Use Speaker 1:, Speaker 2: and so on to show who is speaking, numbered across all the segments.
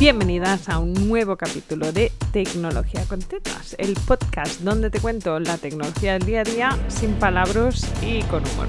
Speaker 1: Bienvenidas a un nuevo capítulo de Tecnología con Tetas, el podcast donde te cuento la tecnología del día a día sin palabras y con humor.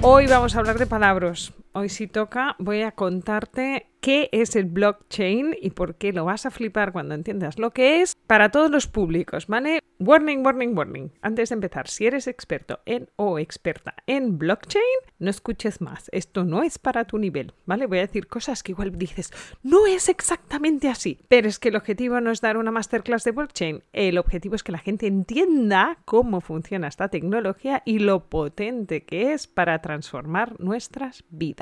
Speaker 1: Hoy vamos a hablar de palabras. Hoy si toca voy a contarte qué es el blockchain y por qué lo vas a flipar cuando entiendas lo que es para todos los públicos, ¿vale? Warning, warning, warning. Antes de empezar, si eres experto en o experta en blockchain, no escuches más. Esto no es para tu nivel, ¿vale? Voy a decir cosas que igual dices, no es exactamente así. Pero es que el objetivo no es dar una masterclass de blockchain. El objetivo es que la gente entienda cómo funciona esta tecnología y lo potente que es para transformar nuestras vidas.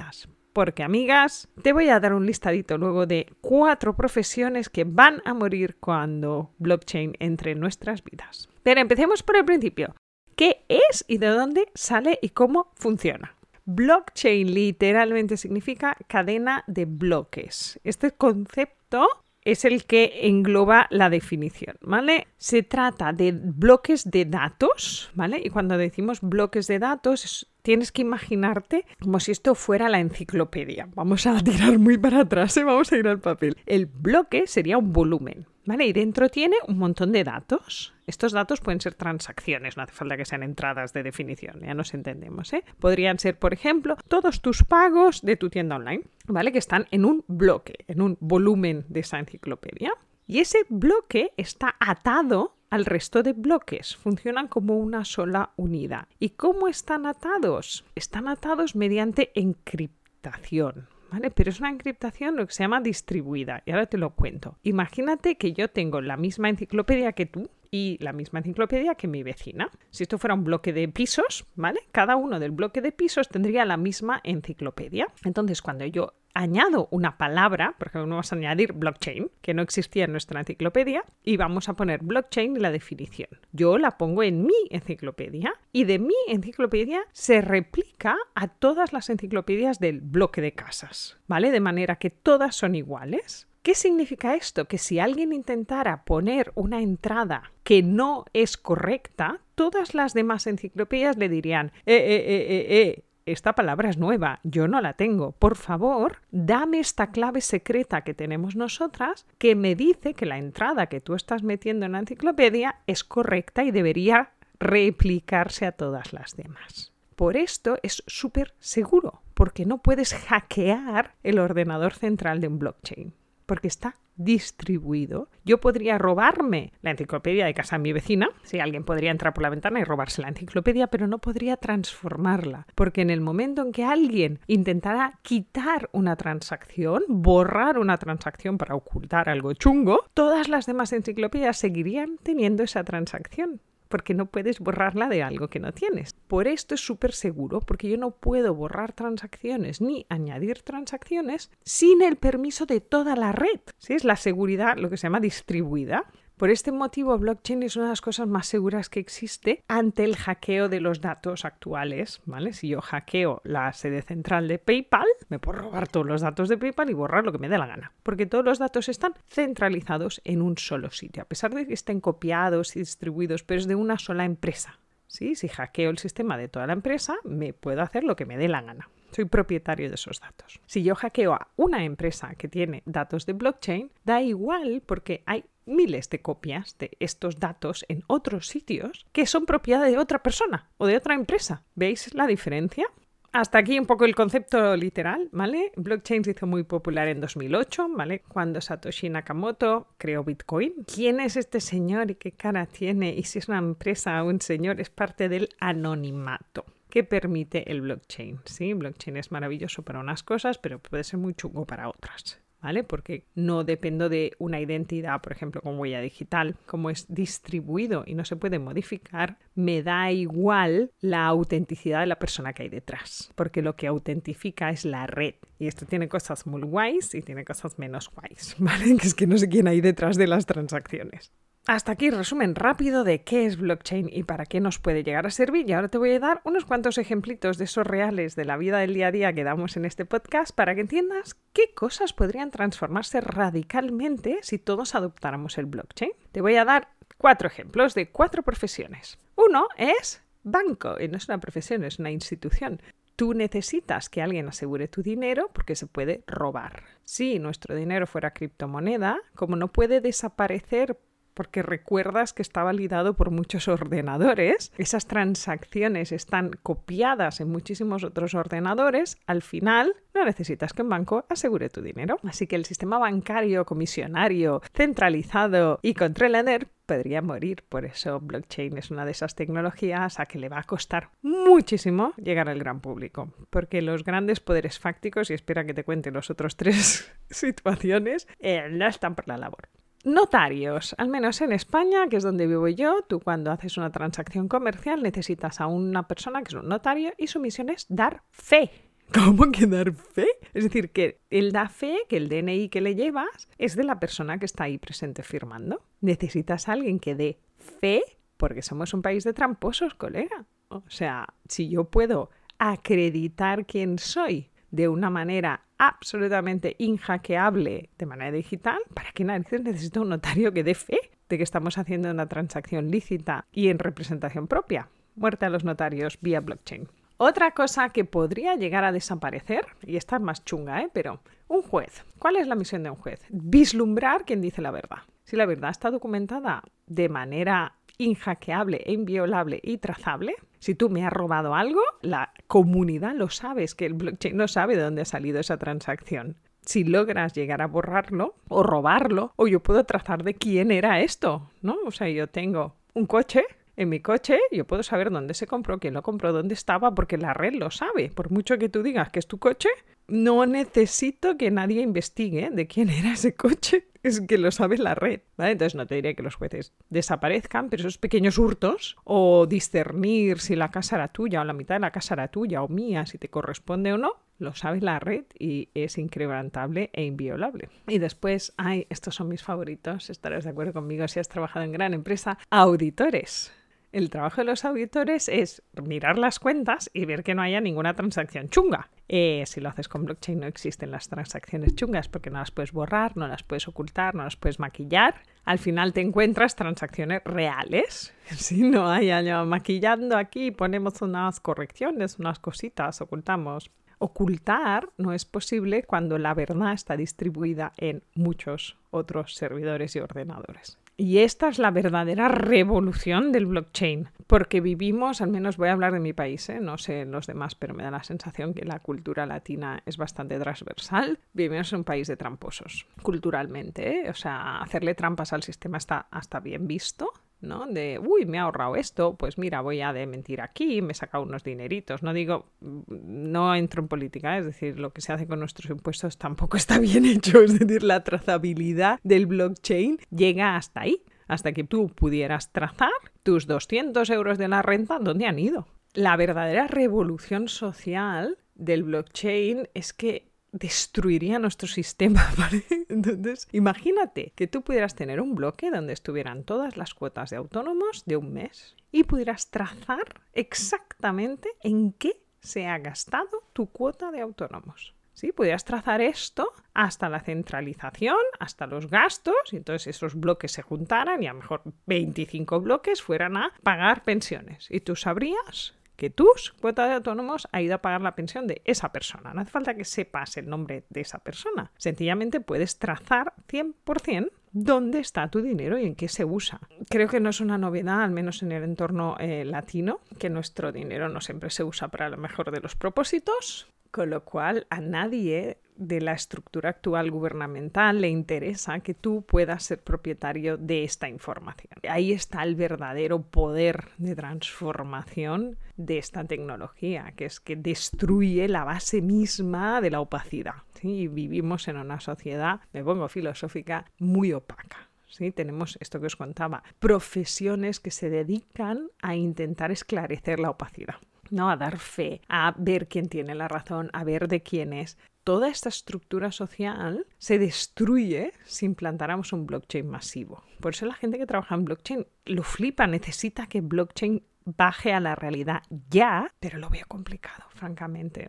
Speaker 1: Porque, amigas, te voy a dar un listadito luego de cuatro profesiones que van a morir cuando blockchain entre en nuestras vidas. Pero empecemos por el principio. ¿Qué es y de dónde sale y cómo funciona? Blockchain literalmente significa cadena de bloques. Este concepto es el que engloba la definición, ¿vale? Se trata de bloques de datos, ¿vale? Y cuando decimos bloques de datos, tienes que imaginarte como si esto fuera la enciclopedia. Vamos a tirar muy para atrás, ¿eh? vamos a ir al papel. El bloque sería un volumen, Y dentro tiene un montón de datos. Estos datos pueden ser transacciones, no hace falta que sean entradas de definición, ya nos entendemos, ¿eh? Podrían ser, por ejemplo, todos tus pagos de tu tienda online, ¿vale? Que están en un bloque, en un volumen de esa enciclopedia. Y ese bloque está atado al resto de bloques. Funcionan como una sola unidad. ¿Y cómo están atados? Están atados mediante encriptación. ¿Vale? Pero es una encriptación lo que se llama distribuida. Y ahora te lo cuento. Imagínate que yo tengo la misma enciclopedia que tú, y la misma enciclopedia que mi vecina. Si esto fuera un bloque de pisos, ¿vale? Cada uno del bloque de pisos tendría la misma enciclopedia. Entonces, cuando yo añado una palabra, por ejemplo, vamos a añadir blockchain, que no existía en nuestra enciclopedia, y vamos a poner blockchain en la definición. Yo la pongo en mi enciclopedia y de mi enciclopedia se replica a todas las enciclopedias del bloque de casas, ¿vale? De manera que todas son iguales. ¿Qué significa esto? Que si alguien intentara poner una entrada que no es correcta, todas las demás enciclopedias le dirían, eh, eh, eh, eh, eh, esta palabra es nueva, yo no la tengo. Por favor, dame esta clave secreta que tenemos nosotras que me dice que la entrada que tú estás metiendo en la enciclopedia es correcta y debería replicarse a todas las demás. Por esto es súper seguro, porque no puedes hackear el ordenador central de un blockchain porque está distribuido. Yo podría robarme la enciclopedia de casa de mi vecina, si alguien podría entrar por la ventana y robarse la enciclopedia, pero no podría transformarla, porque en el momento en que alguien intentara quitar una transacción, borrar una transacción para ocultar algo chungo, todas las demás enciclopedias seguirían teniendo esa transacción porque no puedes borrarla de algo que no tienes. Por esto es súper seguro, porque yo no puedo borrar transacciones ni añadir transacciones sin el permiso de toda la red. ¿Sí? Es la seguridad, lo que se llama distribuida. Por este motivo, blockchain es una de las cosas más seguras que existe ante el hackeo de los datos actuales, ¿vale? Si yo hackeo la sede central de PayPal, me puedo robar todos los datos de PayPal y borrar lo que me dé la gana, porque todos los datos están centralizados en un solo sitio, a pesar de que estén copiados y distribuidos, pero es de una sola empresa. ¿Sí? Si hackeo el sistema de toda la empresa, me puedo hacer lo que me dé la gana. Soy propietario de esos datos. Si yo hackeo a una empresa que tiene datos de blockchain, da igual porque hay miles de copias de estos datos en otros sitios que son propiedad de otra persona o de otra empresa. ¿Veis la diferencia? Hasta aquí un poco el concepto literal, ¿vale? Blockchain se hizo muy popular en 2008, ¿vale? Cuando Satoshi Nakamoto creó Bitcoin. ¿Quién es este señor y qué cara tiene? Y si es una empresa o un señor, es parte del anonimato que permite el blockchain. Sí, blockchain es maravilloso para unas cosas, pero puede ser muy chungo para otras. ¿Vale? Porque no dependo de una identidad, por ejemplo, con huella digital, como es distribuido y no se puede modificar, me da igual la autenticidad de la persona que hay detrás, porque lo que autentifica es la red. Y esto tiene cosas muy guays y tiene cosas menos guays, ¿vale? Que es que no sé quién hay detrás de las transacciones. Hasta aquí resumen rápido de qué es blockchain y para qué nos puede llegar a servir. Y ahora te voy a dar unos cuantos ejemplitos de esos reales de la vida del día a día que damos en este podcast para que entiendas qué cosas podrían transformarse radicalmente si todos adoptáramos el blockchain. Te voy a dar cuatro ejemplos de cuatro profesiones. Uno es banco, y no es una profesión, es una institución. Tú necesitas que alguien asegure tu dinero porque se puede robar. Si nuestro dinero fuera criptomoneda, como no puede desaparecer porque recuerdas que está validado por muchos ordenadores, esas transacciones están copiadas en muchísimos otros ordenadores, al final no necesitas que un banco asegure tu dinero. Así que el sistema bancario, comisionario, centralizado y controlador podría morir. Por eso blockchain es una de esas tecnologías a que le va a costar muchísimo llegar al gran público. Porque los grandes poderes fácticos, y espera que te cuente los otros tres situaciones, eh, no están por la labor. Notarios, al menos en España, que es donde vivo yo, tú cuando haces una transacción comercial necesitas a una persona que es un notario y su misión es dar fe. ¿Cómo que dar fe? Es decir, que él da fe que el DNI que le llevas es de la persona que está ahí presente firmando. Necesitas a alguien que dé fe porque somos un país de tramposos, colega. O sea, si yo puedo acreditar quién soy de una manera absolutamente inhackeable de manera digital, ¿para qué narices necesito un notario que dé fe de que estamos haciendo una transacción lícita y en representación propia? Muerte a los notarios vía blockchain. Otra cosa que podría llegar a desaparecer, y esta es más chunga, ¿eh? pero un juez. ¿Cuál es la misión de un juez? Vislumbrar quién dice la verdad. Si la verdad está documentada de manera inhackeable e inviolable y trazable. Si tú me has robado algo, la comunidad lo sabe, es que el blockchain no sabe de dónde ha salido esa transacción. Si logras llegar a borrarlo o robarlo, o yo puedo trazar de quién era esto, ¿no? O sea, yo tengo un coche en mi coche, yo puedo saber dónde se compró, quién lo compró, dónde estaba, porque la red lo sabe. Por mucho que tú digas que es tu coche, no necesito que nadie investigue de quién era ese coche. Es que lo sabe la red. Entonces no te diré que los jueces desaparezcan, pero esos pequeños hurtos o discernir si la casa era tuya o la mitad de la casa era tuya o mía, si te corresponde o no, lo sabe la red y es increbrantable e inviolable. Y después, ay, estos son mis favoritos, estarás de acuerdo conmigo si has trabajado en gran empresa, auditores. El trabajo de los auditores es mirar las cuentas y ver que no haya ninguna transacción chunga. Eh, si lo haces con blockchain no existen las transacciones chungas porque no las puedes borrar, no las puedes ocultar, no las puedes maquillar. Al final te encuentras transacciones reales. Si no hay año maquillando aquí, ponemos unas correcciones, unas cositas, ocultamos. Ocultar no es posible cuando la verdad está distribuida en muchos otros servidores y ordenadores. Y esta es la verdadera revolución del blockchain, porque vivimos, al menos voy a hablar de mi país, ¿eh? no sé los demás, pero me da la sensación que la cultura latina es bastante transversal. Vivimos en un país de tramposos, culturalmente, ¿eh? o sea, hacerle trampas al sistema está hasta bien visto, ¿no? De, uy, me ha ahorrado esto, pues mira, voy a de mentir aquí, me he sacado unos dineritos. No digo, no entro en política, es decir, lo que se hace con nuestros impuestos tampoco está bien hecho, es decir, la trazabilidad del blockchain llega hasta ahí, hasta que tú pudieras trazar tus 200 euros de la renta, ¿dónde han ido? La verdadera revolución social del blockchain es que destruiría nuestro sistema. Entonces, imagínate que tú pudieras tener un bloque donde estuvieran todas las cuotas de autónomos de un mes y pudieras trazar exactamente en qué se ha gastado tu cuota de autónomos. ¿Sí? Pudieras trazar esto hasta la centralización, hasta los gastos, y entonces esos bloques se juntaran y a lo mejor 25 bloques fueran a pagar pensiones. Y tú sabrías que tus cuotas de autónomos ido a pagar la pensión de esa persona. No hace falta que sepas el nombre de esa persona. Sencillamente puedes trazar 100% dónde está tu dinero y en qué se usa. Creo que no es una novedad, al menos en el entorno eh, latino, que nuestro dinero no siempre se usa para lo mejor de los propósitos, con lo cual a nadie de la estructura actual gubernamental le interesa que tú puedas ser propietario de esta información. Ahí está el verdadero poder de transformación de esta tecnología, que es que destruye la base misma de la opacidad. Y vivimos en una sociedad, me pongo filosófica, muy opaca. ¿Sí? Tenemos esto que os contaba, profesiones que se dedican a intentar esclarecer la opacidad. ¿No? A dar fe, a ver quién tiene la razón, a ver de quién es toda esta estructura social se destruye si implantáramos un blockchain masivo. Por eso la gente que trabaja en blockchain lo flipa, necesita que blockchain baje a la realidad ya, pero lo veo complicado, francamente.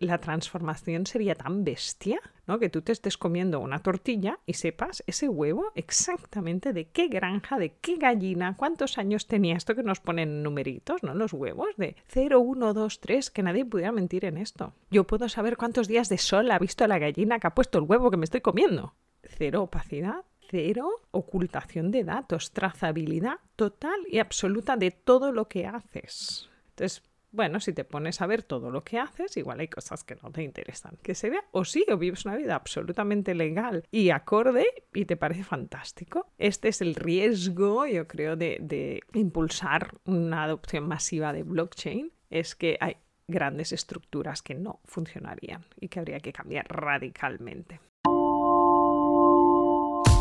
Speaker 1: La transformación sería tan bestia, ¿no? Que tú te estés comiendo una tortilla y sepas ese huevo exactamente de qué granja, de qué gallina, cuántos años tenía esto que nos ponen numeritos, ¿no? Los huevos de 0, 1, 2, 3, que nadie pudiera mentir en esto. Yo puedo saber cuántos días de sol ha visto la gallina que ha puesto el huevo que me estoy comiendo. Cero opacidad, cero ocultación de datos, trazabilidad total y absoluta de todo lo que haces. Entonces, bueno, si te pones a ver todo lo que haces, igual hay cosas que no te interesan. Que se vea o sí, o vives una vida absolutamente legal y acorde y te parece fantástico. Este es el riesgo, yo creo, de, de impulsar una adopción masiva de blockchain. Es que hay grandes estructuras que no funcionarían y que habría que cambiar radicalmente.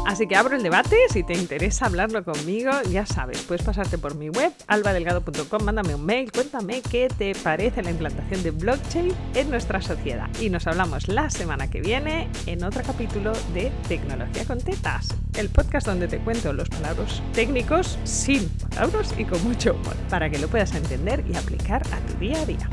Speaker 1: Así que abro el debate, si te interesa hablarlo conmigo, ya sabes, puedes pasarte por mi web, albadelgado.com, mándame un mail, cuéntame qué te parece la implantación de blockchain en nuestra sociedad. Y nos hablamos la semana que viene en otro capítulo de Tecnología con Tetas, el podcast donde te cuento los palabras técnicos sin palabras y con mucho humor, para que lo puedas entender y aplicar a tu día a día.